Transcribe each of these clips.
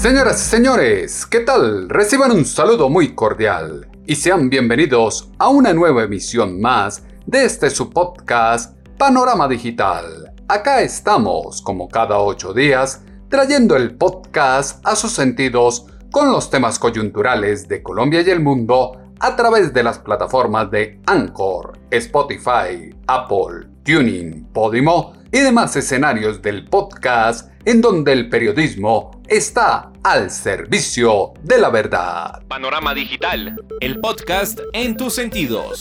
Señoras y señores, ¿qué tal? Reciban un saludo muy cordial y sean bienvenidos a una nueva emisión más de este su podcast Panorama Digital. Acá estamos, como cada ocho días, trayendo el podcast a sus sentidos con los temas coyunturales de Colombia y el mundo a través de las plataformas de Anchor, Spotify, Apple, Tuning, Podimo y demás escenarios del podcast en donde el periodismo está al servicio de la verdad. Panorama Digital, el podcast en tus sentidos.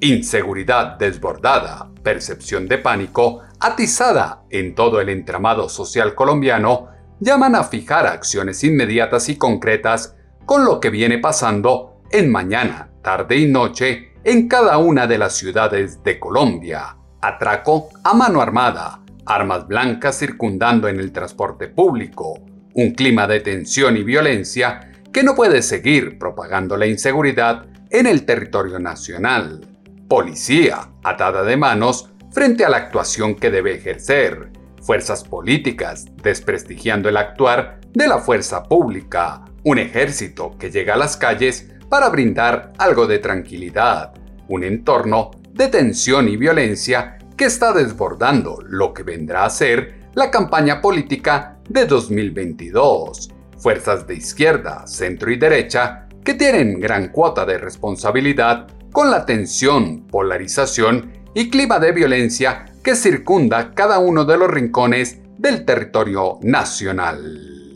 Inseguridad desbordada, percepción de pánico atizada en todo el entramado social colombiano llaman a fijar acciones inmediatas y concretas con lo que viene pasando en mañana, tarde y noche en cada una de las ciudades de Colombia. Atraco a mano armada, armas blancas circundando en el transporte público, un clima de tensión y violencia que no puede seguir propagando la inseguridad en el territorio nacional. Policía atada de manos frente a la actuación que debe ejercer. Fuerzas políticas desprestigiando el actuar de la fuerza pública. Un ejército que llega a las calles para brindar algo de tranquilidad. Un entorno de tensión y violencia que está desbordando lo que vendrá a ser la campaña política de 2022. Fuerzas de izquierda, centro y derecha que tienen gran cuota de responsabilidad con la tensión, polarización y clima de violencia que circunda cada uno de los rincones del territorio nacional.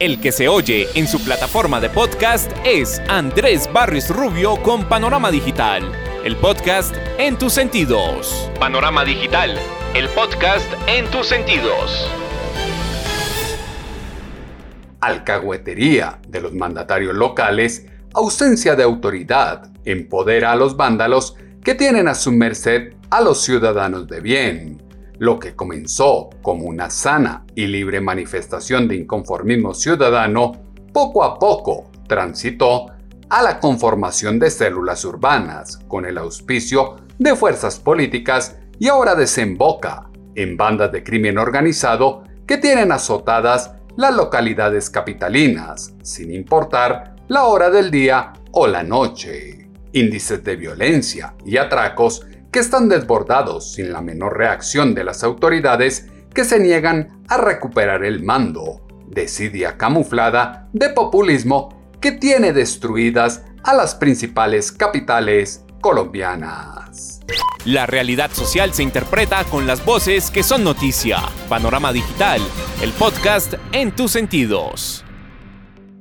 El que se oye en su plataforma de podcast es Andrés Barris Rubio con Panorama Digital, el podcast en tus sentidos. Panorama Digital, el podcast en tus sentidos. Alcahuetería de los mandatarios locales, ausencia de autoridad, empodera a los vándalos que tienen a su merced a los ciudadanos de bien. Lo que comenzó como una sana y libre manifestación de inconformismo ciudadano, poco a poco transitó a la conformación de células urbanas con el auspicio de fuerzas políticas y ahora desemboca en bandas de crimen organizado que tienen azotadas las localidades capitalinas, sin importar la hora del día o la noche. Índices de violencia y atracos que están desbordados sin la menor reacción de las autoridades que se niegan a recuperar el mando, desidia camuflada de populismo que tiene destruidas a las principales capitales colombianas. La realidad social se interpreta con las voces que son noticia. Panorama Digital, el podcast en tus sentidos.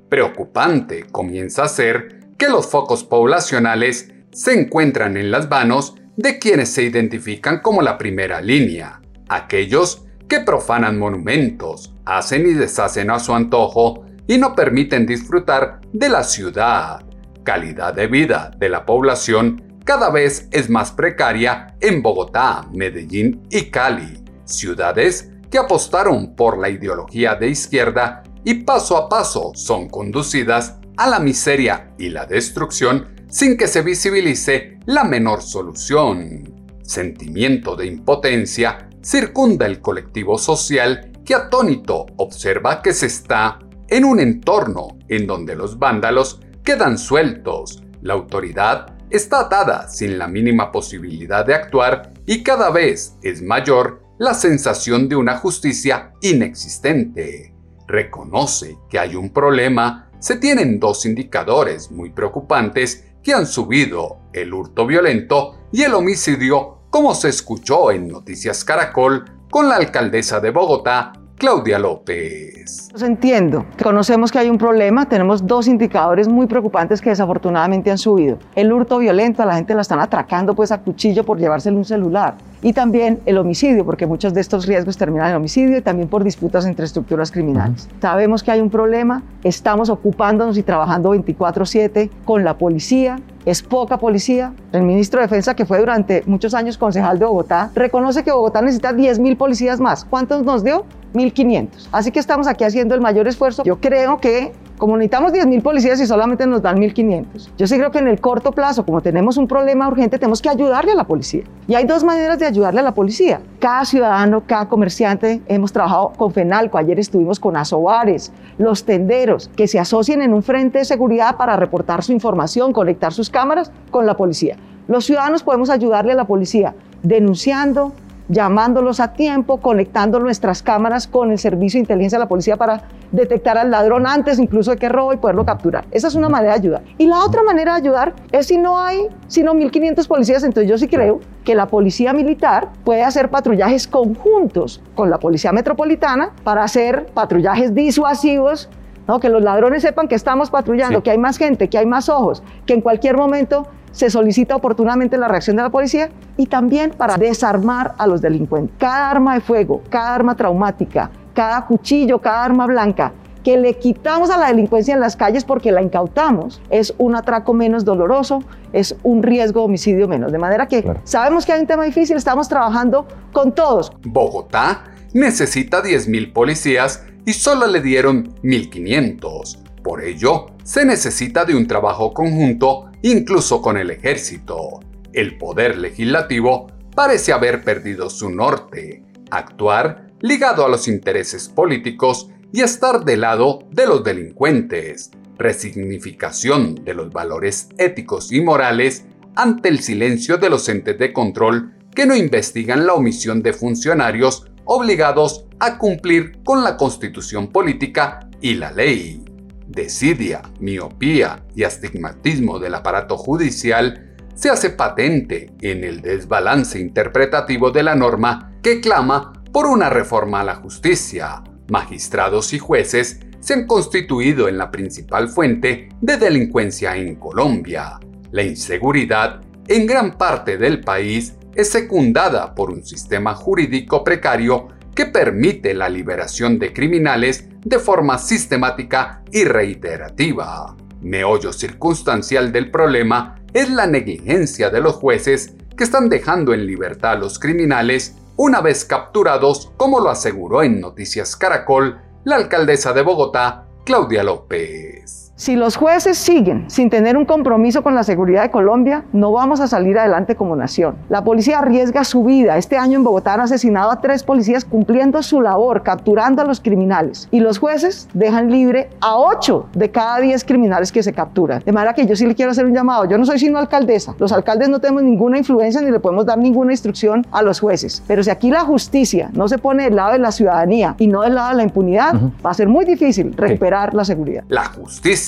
Preocupante comienza a ser que los focos poblacionales se encuentran en las manos de quienes se identifican como la primera línea, aquellos que profanan monumentos, hacen y deshacen a su antojo y no permiten disfrutar de la ciudad. Calidad de vida de la población cada vez es más precaria en Bogotá, Medellín y Cali, ciudades que apostaron por la ideología de izquierda y paso a paso son conducidas a la miseria y la destrucción sin que se visibilice la menor solución. Sentimiento de impotencia circunda el colectivo social que atónito observa que se está en un entorno en donde los vándalos quedan sueltos, la autoridad está atada sin la mínima posibilidad de actuar y cada vez es mayor la sensación de una justicia inexistente. Reconoce que hay un problema, se tienen dos indicadores muy preocupantes que han subido el hurto violento y el homicidio, como se escuchó en Noticias Caracol con la alcaldesa de Bogotá, Claudia López. Entiendo, conocemos que hay un problema, tenemos dos indicadores muy preocupantes que desafortunadamente han subido. El hurto violento, a la gente la están atracando pues a cuchillo por llevársele un celular. Y también el homicidio, porque muchos de estos riesgos terminan en homicidio y también por disputas entre estructuras criminales. Sabemos que hay un problema, estamos ocupándonos y trabajando 24/7 con la policía, es poca policía. El ministro de Defensa, que fue durante muchos años concejal de Bogotá, reconoce que Bogotá necesita 10.000 policías más. ¿Cuántos nos dio? 1.500. Así que estamos aquí haciendo el mayor esfuerzo. Yo creo que como necesitamos 10.000 policías y solamente nos dan 1.500, yo sí creo que en el corto plazo, como tenemos un problema urgente, tenemos que ayudarle a la policía. Y hay dos maneras de ayudarle a la policía. Cada ciudadano, cada comerciante, hemos trabajado con FENALCO, ayer estuvimos con Asobares, los tenderos, que se asocien en un frente de seguridad para reportar su información, conectar sus cámaras con la policía. Los ciudadanos podemos ayudarle a la policía denunciando, llamándolos a tiempo, conectando nuestras cámaras con el servicio de inteligencia de la policía para detectar al ladrón antes incluso de que robe y poderlo capturar. Esa es una manera de ayudar. Y la otra manera de ayudar es si no hay sino 1.500 policías, entonces yo sí creo que la policía militar puede hacer patrullajes conjuntos con la policía metropolitana para hacer patrullajes disuasivos ¿no? que los ladrones sepan que estamos patrullando, que hay más gente, que hay más ojos, que en cualquier momento se solicita oportunamente la reacción de la policía y también para desarmar a los delincuentes. Cada arma de fuego, cada arma traumática, cada cuchillo, cada arma blanca que le quitamos a la delincuencia en las calles porque la incautamos, es un atraco menos doloroso, es un riesgo de homicidio menos. De manera que sabemos que hay un tema difícil, estamos trabajando con todos. Bogotá necesita 10.000 policías y solo le dieron 1.500. Por ello, se necesita de un trabajo conjunto incluso con el ejército. El poder legislativo parece haber perdido su norte, actuar ligado a los intereses políticos y estar del lado de los delincuentes, resignificación de los valores éticos y morales ante el silencio de los entes de control que no investigan la omisión de funcionarios obligados a cumplir con la constitución política y la ley. Desidia, miopía y astigmatismo del aparato judicial se hace patente en el desbalance interpretativo de la norma que clama por una reforma a la justicia. Magistrados y jueces se han constituido en la principal fuente de delincuencia en Colombia. La inseguridad en gran parte del país es secundada por un sistema jurídico precario que permite la liberación de criminales de forma sistemática y reiterativa. Meollo circunstancial del problema es la negligencia de los jueces que están dejando en libertad a los criminales una vez capturados, como lo aseguró en Noticias Caracol la alcaldesa de Bogotá, Claudia López. Si los jueces siguen sin tener un compromiso con la seguridad de Colombia, no vamos a salir adelante como nación. La policía arriesga su vida. Este año en Bogotá han asesinado a tres policías cumpliendo su labor, capturando a los criminales. Y los jueces dejan libre a ocho de cada diez criminales que se capturan. De manera que yo sí le quiero hacer un llamado. Yo no soy sino alcaldesa. Los alcaldes no tenemos ninguna influencia ni le podemos dar ninguna instrucción a los jueces. Pero si aquí la justicia no se pone del lado de la ciudadanía y no del lado de la impunidad, va a ser muy difícil recuperar la seguridad. La justicia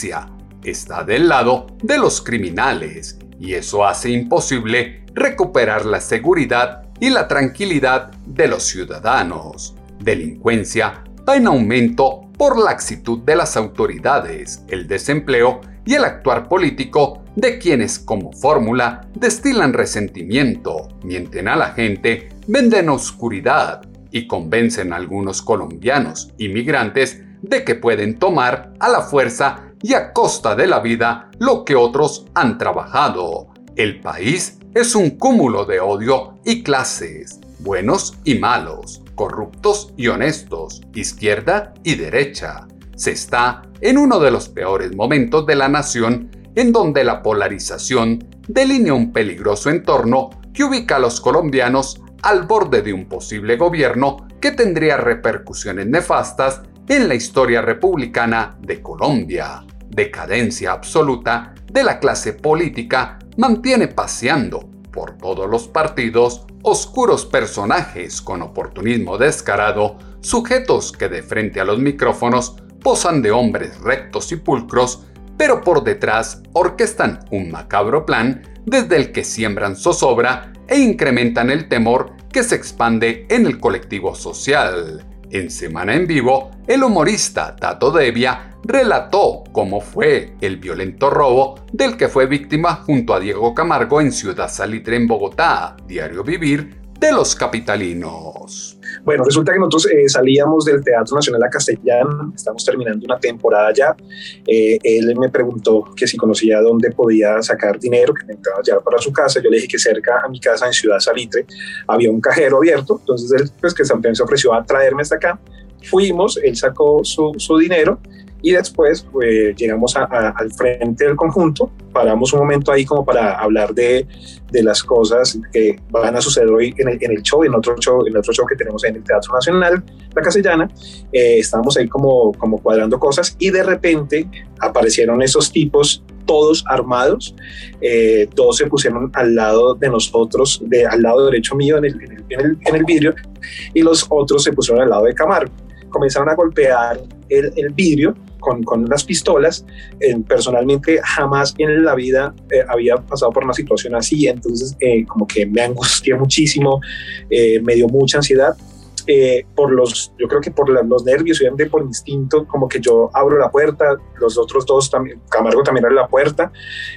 está del lado de los criminales y eso hace imposible recuperar la seguridad y la tranquilidad de los ciudadanos. Delincuencia va en aumento por la actitud de las autoridades, el desempleo y el actuar político de quienes como fórmula destilan resentimiento, mienten a la gente, venden oscuridad y convencen a algunos colombianos inmigrantes de que pueden tomar a la fuerza y a costa de la vida lo que otros han trabajado. El país es un cúmulo de odio y clases, buenos y malos, corruptos y honestos, izquierda y derecha. Se está en uno de los peores momentos de la nación en donde la polarización delinea un peligroso entorno que ubica a los colombianos al borde de un posible gobierno que tendría repercusiones nefastas en la historia republicana de Colombia. Decadencia absoluta de la clase política mantiene paseando por todos los partidos oscuros personajes con oportunismo descarado, sujetos que de frente a los micrófonos posan de hombres rectos y pulcros, pero por detrás orquestan un macabro plan desde el que siembran zozobra e incrementan el temor que se expande en el colectivo social En Semana en Vivo, el humorista Tato Devia relató cómo fue el violento robo del que fue víctima junto a Diego Camargo en Ciudad Salitre en Bogotá, Diario Vivir de los Capitalinos. Bueno, resulta que nosotros eh, salíamos del Teatro Nacional a Castellán, estamos terminando una temporada ya. Eh, él me preguntó que si conocía dónde podía sacar dinero, que necesitaba llevar para su casa. Yo le dije que cerca a mi casa, en Ciudad Salitre, había un cajero abierto. Entonces él, pues que también se ofreció a traerme hasta acá. Fuimos, él sacó su, su dinero y después pues, llegamos al frente del conjunto, paramos un momento ahí como para hablar de, de las cosas que van a suceder hoy en el, en el, show, en otro show, en otro show que tenemos en el Teatro Nacional, La Castellana, eh, estábamos ahí como, como cuadrando cosas y de repente aparecieron esos tipos todos armados, eh, todos se pusieron al lado de nosotros, de, al lado derecho mío en el, en el, en el vidrio, y los otros se pusieron al lado de Camargo comenzaron a golpear el, el vidrio con, con, las pistolas. Eh, personalmente jamás en la vida eh, había pasado por una situación así, entonces eh, como que me angustié muchísimo, me dio mucha ansiedad. por los, yo creo que por los nervios, de por instinto, como que yo abro la puerta, los otros dos también, Camargo también abre la puerta,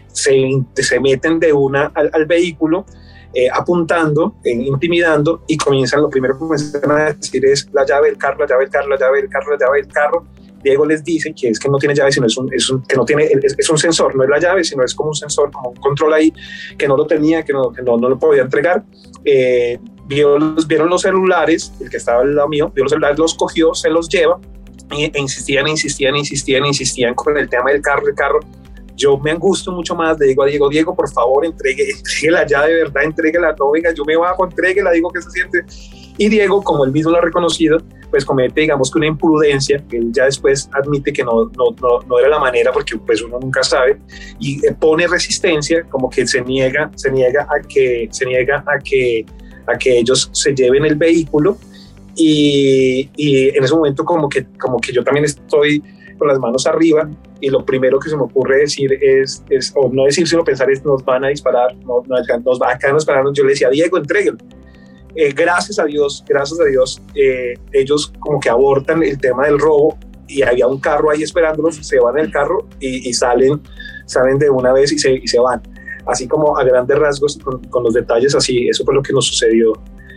se, se meten de una al, al vehículo, eh, apuntando, eh, intimidando y comienzan, lo primero que comienzan a decir es la llave del carro, la llave del carro, la llave del carro, la llave del carro. Diego les dice que es que no tiene llave, sino es un, es un que no tiene, es, un sensor, no es la llave, sino es como un sensor, como un control ahí, que no lo tenía, que no, que no, no lo podía entregar. Eh, vieron los celulares, el que estaba al lado mío, vio los celulares, los cogió, se los lleva, e insistían, insistían, insistían, insistían con el tema del carro, el carro yo me angustio mucho más, le digo a Diego, Diego, por favor, entregue, la ya de verdad, la no, venga, yo me bajo, la digo que se siente. Y Diego, como él mismo lo ha reconocido, pues comete, digamos que una imprudencia, él ya después admite que no, no, no, no era la manera, porque pues uno nunca sabe, y eh, pone resistencia, como que se niega, se niega a que, se niega a que, a que ellos se lleven el vehículo, y, y en ese momento como que, como que yo también estoy con las manos arriba y lo primero que se me ocurre decir es, es o no decir, sino pensar es nos van a disparar, no, no, nos acá nos pararon, yo le decía, Diego, entréguelo. Eh, gracias a Dios, gracias a Dios, eh, ellos como que abortan el tema del robo y había un carro ahí esperándolos, se van el carro y, salen, salen de una vez y se, y se van. Así como a grandes rasgos, con, con los detalles así, eso fue lo que nos sucedió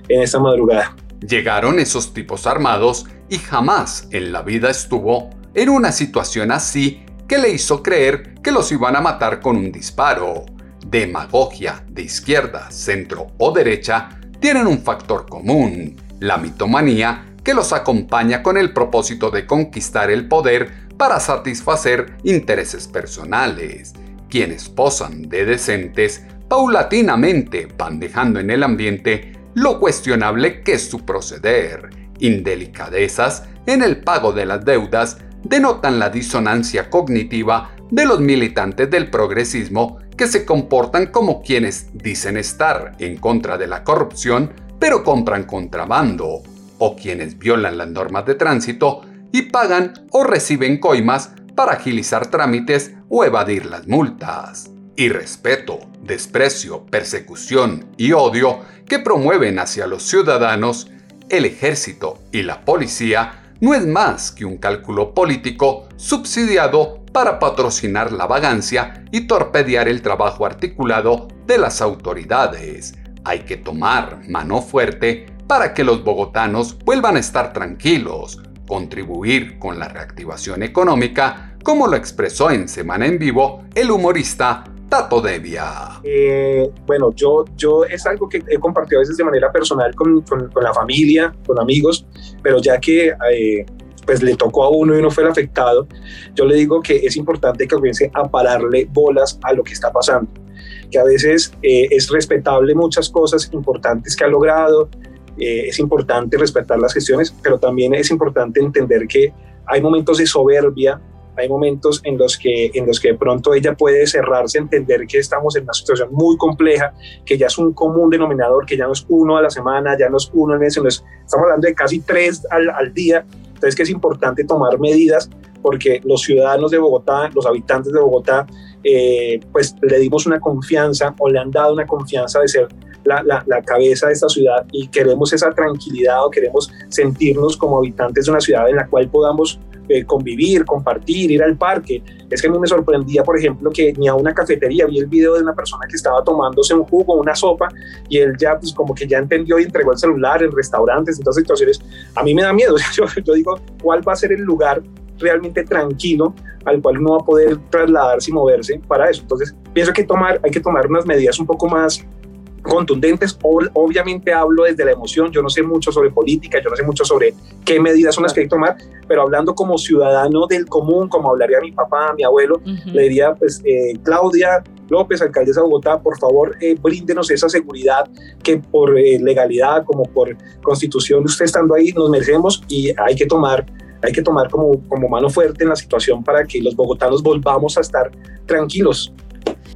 en esta madrugada. Llegaron esos tipos armados y jamás en la vida estuvo en una situación así que le hizo creer que los iban a matar con un disparo. Demagogia de izquierda, centro o derecha tienen un factor común, la mitomanía que los acompaña con el propósito de conquistar el poder para satisfacer intereses personales. Quienes posan de decentes paulatinamente van dejando en el ambiente lo cuestionable que es su proceder, indelicadezas en el pago de las deudas denotan la disonancia cognitiva de los militantes del progresismo que se comportan como quienes dicen estar en contra de la corrupción, pero compran contrabando, o quienes violan las normas de tránsito y pagan o reciben coimas para agilizar trámites o evadir las multas. Irrespeto, desprecio, persecución y odio que promueven hacia los ciudadanos, el ejército y la policía no es más que un cálculo político subsidiado para patrocinar la vagancia y torpedear el trabajo articulado de las autoridades. Hay que tomar mano fuerte para que los bogotanos vuelvan a estar tranquilos, contribuir con la reactivación económica, como lo expresó en Semana en Vivo el humorista Tato Devia? Eh, bueno, yo, yo es algo que he compartido a veces de manera personal con, con, la familia, con amigos, pero ya que eh, pues le tocó a uno y uno fue el afectado, yo le digo que es importante que comience a pararle bolas a lo que está pasando, que a veces eh, es respetable muchas cosas importantes que ha logrado, es importante respetar las gestiones, pero también es importante entender que hay momentos de soberbia, hay momentos en los que en los que de pronto ella puede cerrarse, entender que estamos en una situación muy compleja, que ya es un común denominador, que ya no es uno a la semana, ya no es uno ese, no estamos hablando de casi tres al, al día, entonces que es importante tomar medidas porque los ciudadanos de Bogotá, los habitantes de Bogotá, eh, pues le dimos una confianza o le han dado una confianza de ser la, la, cabeza de esta ciudad y queremos esa tranquilidad o queremos sentirnos como habitantes de una ciudad en la cual podamos eh, convivir, compartir, ir al parque. Es que a mí me sorprendía, por ejemplo, que ni a una cafetería vi el video de una persona que estaba tomándose un jugo, una sopa, y él ya, pues como que ya entendió y entregó el celular en restaurantes, en todas situaciones. A mí me da miedo. Yo, yo digo, ¿cuál va a ser el lugar realmente tranquilo al cual uno va a poder trasladarse y moverse para eso. Entonces, pienso que tomar, hay que tomar unas medidas un poco más contundentes. Obviamente hablo desde la emoción, yo no sé mucho sobre política, yo no sé mucho sobre qué medidas son las que hay que tomar, pero hablando como ciudadano del común, como hablaría mi papá, mi abuelo, le diría, pues, eh, Claudia López, alcaldesa de Bogotá, por favor, eh, bríndenos esa seguridad que por eh, legalidad, como por constitución, usted estando ahí, nos merecemos y hay que tomar hay que tomar como, como mano fuerte en la situación para que los bogotanos volvamos a estar tranquilos.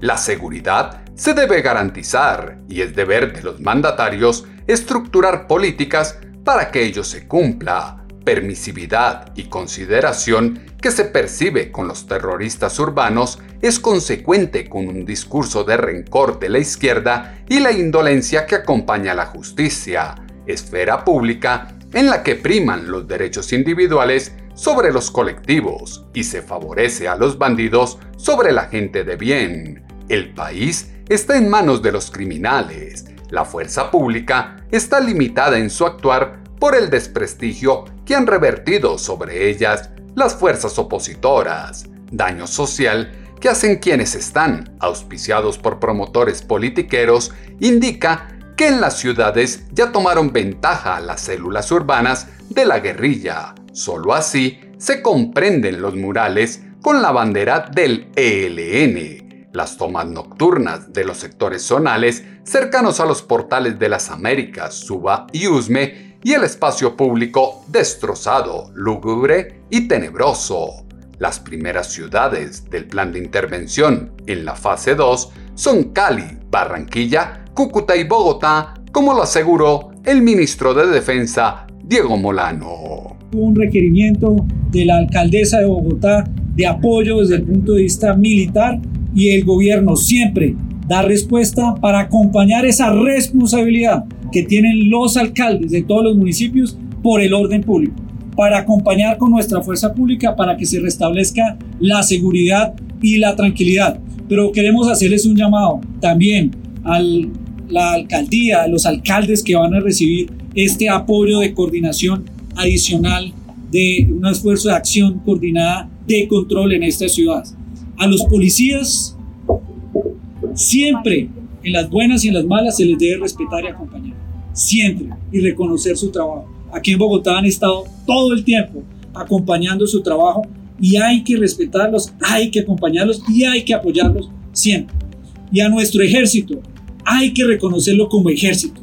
La seguridad se debe garantizar y es deber de los mandatarios estructurar políticas para que ello se cumpla. Permisividad y consideración que se percibe con los terroristas urbanos es consecuente con un discurso de rencor de la izquierda y la indolencia que acompaña a la justicia, esfera pública en la que priman los derechos individuales sobre los colectivos y se favorece a los bandidos sobre la gente de bien. El país está en manos de los criminales. La fuerza pública está limitada en su actuar por el desprestigio que han revertido sobre ellas las fuerzas opositoras. Daño social que hacen quienes están auspiciados por promotores politiqueros indica que en las ciudades ya tomaron ventaja las células urbanas de la guerrilla. Solo así se comprenden los murales con la bandera del ELN, las tomas nocturnas de los sectores zonales cercanos a los portales de las Américas, Suba y Usme, y el espacio público destrozado, lúgubre y tenebroso. Las primeras ciudades del plan de intervención en la fase 2 son Cali, Barranquilla, Cúcuta y Bogotá, como lo aseguró el ministro de Defensa, Diego Molano. Un requerimiento de la alcaldesa de Bogotá de apoyo desde el punto de vista militar y el gobierno siempre da respuesta para acompañar esa responsabilidad que tienen los alcaldes de todos los municipios por el orden público, para acompañar con nuestra fuerza pública para que se restablezca la seguridad y la tranquilidad. Pero queremos hacerles un llamado también al la alcaldía, los alcaldes que van a recibir este apoyo de coordinación adicional de un esfuerzo de acción coordinada de control en esta ciudad. A los policías, siempre, en las buenas y en las malas, se les debe respetar y acompañar. Siempre. Y reconocer su trabajo. Aquí en Bogotá han estado todo el tiempo acompañando su trabajo y hay que respetarlos, hay que acompañarlos y hay que apoyarlos siempre. Y a nuestro ejército, hay que reconocerlo como ejército,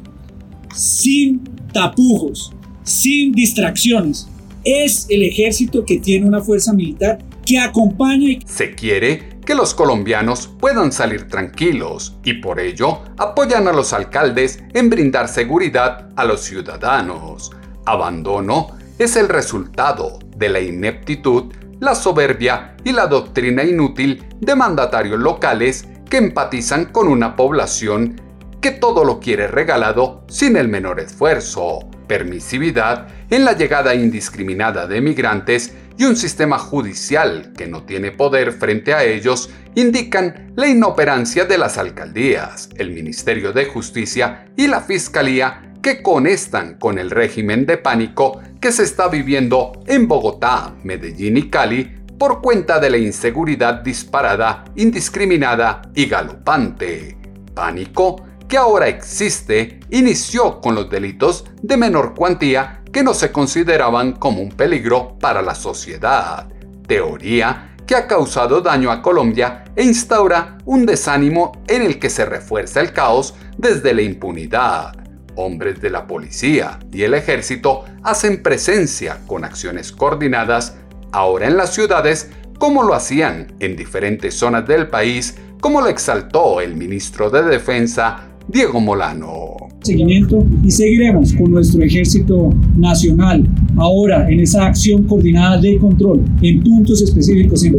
sin tapujos, sin distracciones. Es el ejército que tiene una fuerza militar que. Se quiere que los colombianos puedan salir tranquilos y por ello apoyan a los alcaldes en brindar seguridad a los ciudadanos. Abandono es el resultado de la ineptitud, la soberbia y la doctrina inútil de mandatarios locales que empatizan con una población que todo lo quiere regalado sin el menor esfuerzo, permisividad en la llegada indiscriminada de migrantes y un sistema judicial que no tiene poder frente a ellos indican la inoperancia de las alcaldías, el Ministerio de Justicia y la Fiscalía que conectan con el régimen de pánico que se está viviendo en Bogotá, Medellín y Cali por cuenta de la inseguridad disparada, indiscriminada y galopante. Pánico ahora existe inició con los delitos de menor cuantía que no se consideraban como un peligro para la sociedad. Teoría que ha causado daño a Colombia e instaura un desánimo en el que se refuerza el caos desde la impunidad. Hombres de la policía y el ejército hacen presencia con acciones coordinadas ahora en las ciudades como lo hacían en diferentes zonas del país, como lo exaltó el ministro de Defensa, Diego Molano. seguimiento y seguiremos con nuestro ejército nacional ahora en esa acción coordinada de control en puntos específicos en,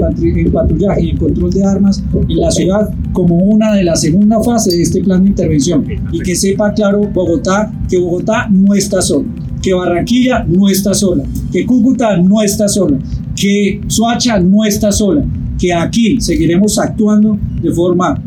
patrullaje y en control de armas en la ciudad como una de la segunda fase de este plan de intervención y que sepa claro Bogotá que Bogotá no está sola que Barranquilla no está sola, que Cúcuta no está sola, que Soacha no está sola, que aquí seguiremos actuando de forma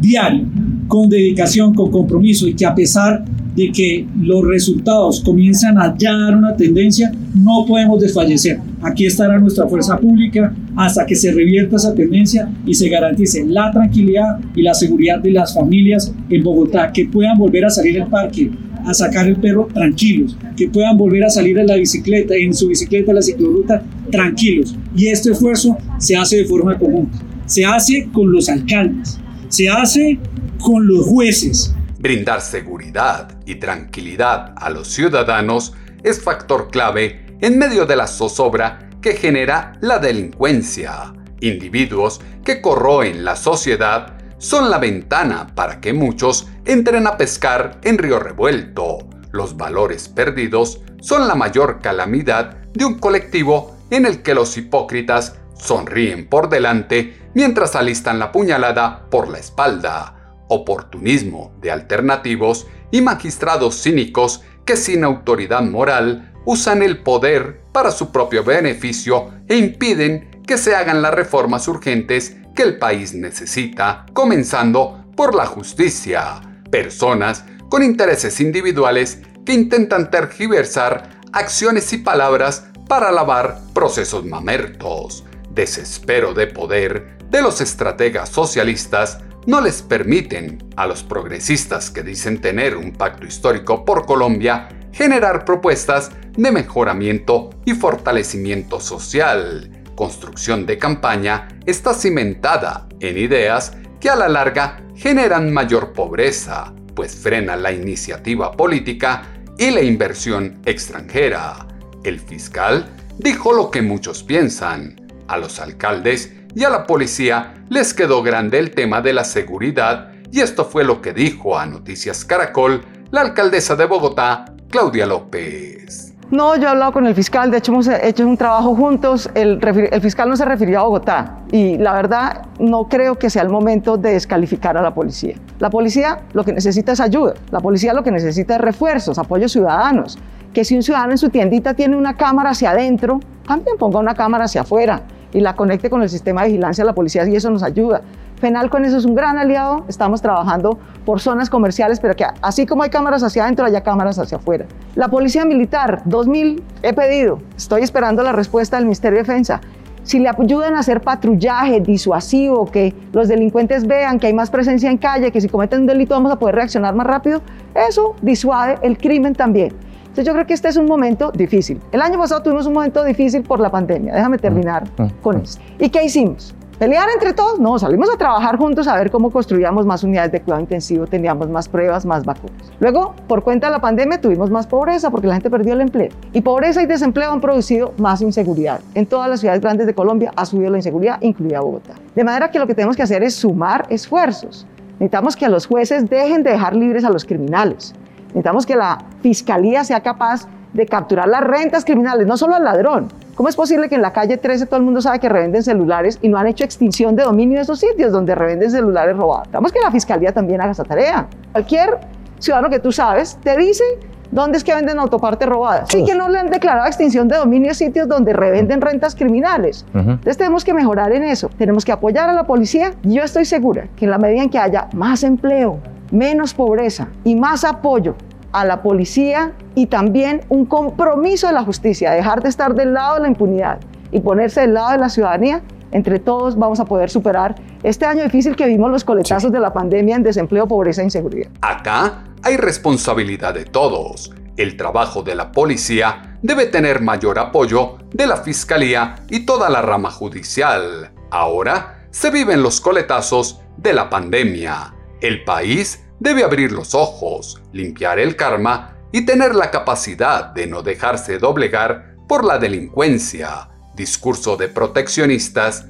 diaria, con dedicación, con compromiso y que a pesar de que los resultados comienzan a ya dar una tendencia, no podemos desfallecer. Aquí estará nuestra fuerza pública hasta que se revierta esa tendencia y se garantice la tranquilidad y la seguridad de las familias en Bogotá, que puedan volver a salir al parque, a sacar el perro tranquilos, que puedan volver a salir en la bicicleta, en su bicicleta, en la ciclorruta, tranquilos. Y este esfuerzo se hace de forma conjunta, se hace con los alcaldes, se hace con los jueces. Brindar seguridad y tranquilidad a los ciudadanos es factor clave en medio de la zozobra que genera la delincuencia. Individuos que corroen la sociedad son la ventana para que muchos entren a pescar en río revuelto. Los valores perdidos son la mayor calamidad de un colectivo en el que los hipócritas sonríen por delante mientras alistan la puñalada por la espalda. Oportunismo de alternativos y magistrados cínicos que sin autoridad moral usan el poder para su propio beneficio e impiden que se hagan las reformas urgentes que el país necesita, comenzando por la justicia. Personas con intereses individuales que intentan tergiversar acciones y palabras para lavar procesos mamertos. Desespero de poder de los estrategas socialistas no les permiten a los progresistas que dicen tener un pacto histórico por Colombia generar propuestas de mejoramiento y fortalecimiento social construcción de campaña está cimentada en ideas que a la larga generan mayor pobreza, pues frena la iniciativa política y la inversión extranjera. El fiscal dijo lo que muchos piensan. A los alcaldes y a la policía les quedó grande el tema de la seguridad y esto fue lo que dijo a Noticias Caracol la alcaldesa de Bogotá, Claudia López. No, yo he hablado con el fiscal, de hecho hemos hecho un trabajo juntos, el, fiscal no se refirió a Bogotá y la verdad no creo que sea el momento de descalificar a la policía. La policía lo que necesita es ayuda, la policía lo que necesita es refuerzos, apoyos ciudadanos, que si un ciudadano en su tiendita tiene una cámara hacia adentro, también ponga una cámara hacia afuera y la conecte con el sistema de vigilancia de la policía y eso nos ayuda. Penal con eso es un gran aliado. Estamos trabajando por zonas comerciales, pero que así como hay cámaras hacia adentro, haya cámaras hacia afuera. La Policía Militar, 2000 he pedido. Estoy esperando la respuesta del Ministerio de Defensa. Si le ayudan a hacer patrullaje disuasivo, que los delincuentes vean que hay más presencia en calle, que si cometen un delito vamos a poder reaccionar más rápido, eso disuade el crimen también. Entonces yo creo que este es un momento difícil. El año pasado tuvimos un momento difícil por la pandemia. Déjame terminar con esto. ¿Y qué hicimos? ¿Pelear entre todos? No, salimos a trabajar juntos a ver cómo construíamos más unidades de cuidado intensivo, teníamos más pruebas, más vacunas. Luego, por cuenta de la pandemia, tuvimos más pobreza porque la gente perdió el empleo. Y pobreza y desempleo han producido más inseguridad. En todas las ciudades grandes de Colombia ha subido la inseguridad, incluida Bogotá. De manera que lo que tenemos que hacer es sumar esfuerzos. Necesitamos que los jueces dejen de dejar libres a los criminales. Necesitamos que la fiscalía sea capaz de capturar las rentas criminales, no solo al ladrón, ¿Cómo es posible que en la calle 13 todo el mundo sabe que revenden celulares y no han hecho extinción de dominio de esos sitios donde revenden celulares robados? Estamos que la fiscalía también haga esa tarea. Cualquier ciudadano que tú sabes te dice ¿Dónde es que venden autoparte robada? Sí que no le han declarado extinción de dominio a sitios donde revenden rentas criminales. Entonces tenemos que mejorar en eso. Tenemos que apoyar a la policía. Yo estoy segura que en la medida en que haya más empleo, menos pobreza y más apoyo a la policía y también un compromiso de la justicia, dejar de estar del lado de la impunidad y ponerse del lado de la ciudadanía, entre todos vamos a poder superar este año difícil que vimos los coletazos de la pandemia en desempleo, pobreza e inseguridad. Acá hay responsabilidad de todos. El trabajo de la policía debe tener mayor apoyo de la fiscalía y toda la rama judicial. Ahora se viven los coletazos de la pandemia. El país debe abrir los ojos, limpiar el karma y tener la capacidad de no dejarse doblegar por la delincuencia, discurso de proteccionistas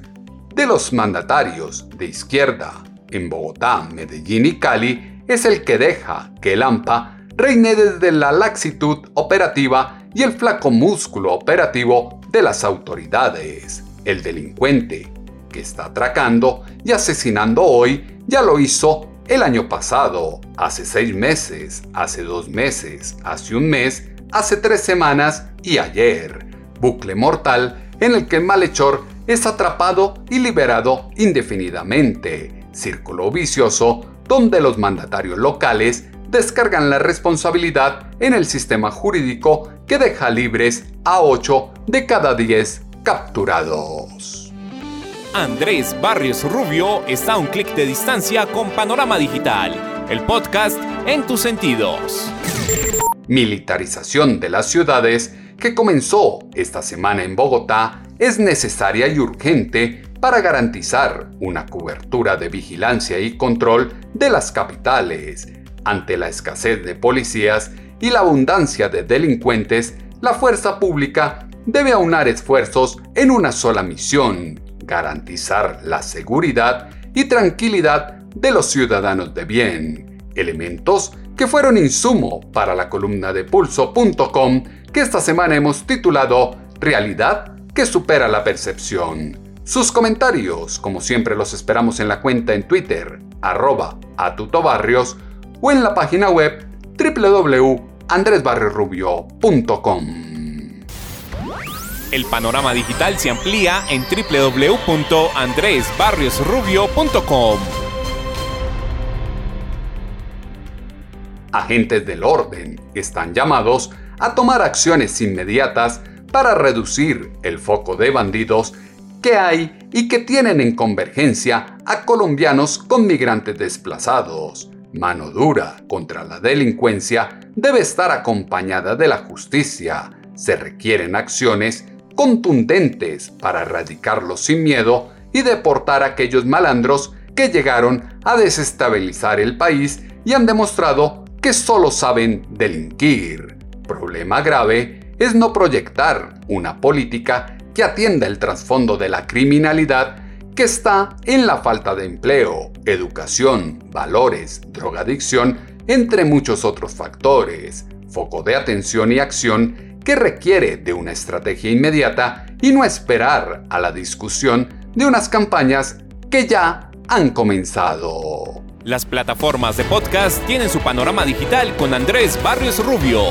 de los mandatarios de izquierda en Bogotá, Medellín y Cali es el que deja que el AMPA reine desde la laxitud operativa y el flaco músculo operativo de las autoridades. El delincuente que está atracando y asesinando hoy ya lo hizo el año pasado, hace seis meses, hace dos meses, hace un mes, hace tres semanas y ayer. Bucle mortal en el que el malhechor es atrapado y liberado indefinidamente. Círculo vicioso donde los mandatarios locales descargan la responsabilidad en el sistema jurídico que deja libres a 8 de cada 10 capturados. Andrés Barrios Rubio está a un clic de distancia con Panorama Digital, el podcast en tus sentidos. Militarización de las ciudades que comenzó esta semana en Bogotá es necesaria y urgente para garantizar una cobertura de vigilancia y control de las capitales. Ante la escasez de policías y la abundancia de delincuentes, la fuerza pública debe aunar esfuerzos en una sola misión, garantizar la seguridad y tranquilidad de los ciudadanos de bien, elementos que fueron insumo para la columna de pulso.com que esta semana hemos titulado Realidad que supera la percepción. Sus comentarios, como siempre, los esperamos en la cuenta en Twitter, arroba atutobarrios, o en la página web www.andresbarriosrubio.com. El panorama digital se amplía en www.andresbarriosrubio.com. Agentes del orden están llamados a tomar acciones inmediatas para reducir el foco de bandidos que hay y que tienen en convergencia a colombianos con migrantes desplazados. Mano dura contra la delincuencia debe estar acompañada de la justicia. Se requieren acciones contundentes para erradicarlos sin miedo y deportar a aquellos malandros que llegaron a desestabilizar el país y han demostrado que solo saben delinquir. Problema grave es no proyectar una política que atienda el trasfondo de la criminalidad que está en la falta de empleo, educación, valores, drogadicción, entre muchos otros factores, foco de atención y acción que requiere de una estrategia inmediata y no esperar a la discusión de unas campañas que ya han comenzado. Las plataformas de podcast tienen su panorama digital con Andrés Barrios Rubio.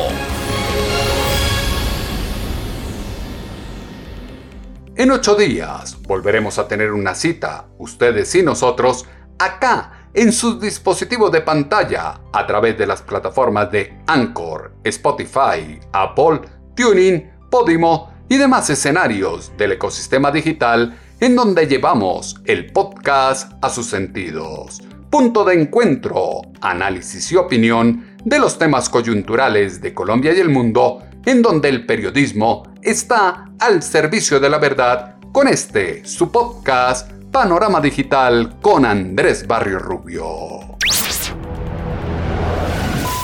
En ocho días volveremos a tener una cita, ustedes y nosotros, acá en sus dispositivos de pantalla a través de las plataformas de Anchor, Spotify, Apple, Tuning, Podimo y demás escenarios del ecosistema digital en donde llevamos el podcast a sus sentidos. Punto de encuentro, análisis y opinión de los temas coyunturales de Colombia y el mundo en donde el periodismo está al servicio de la verdad con este, su podcast Panorama Digital con Andrés Barrio Rubio.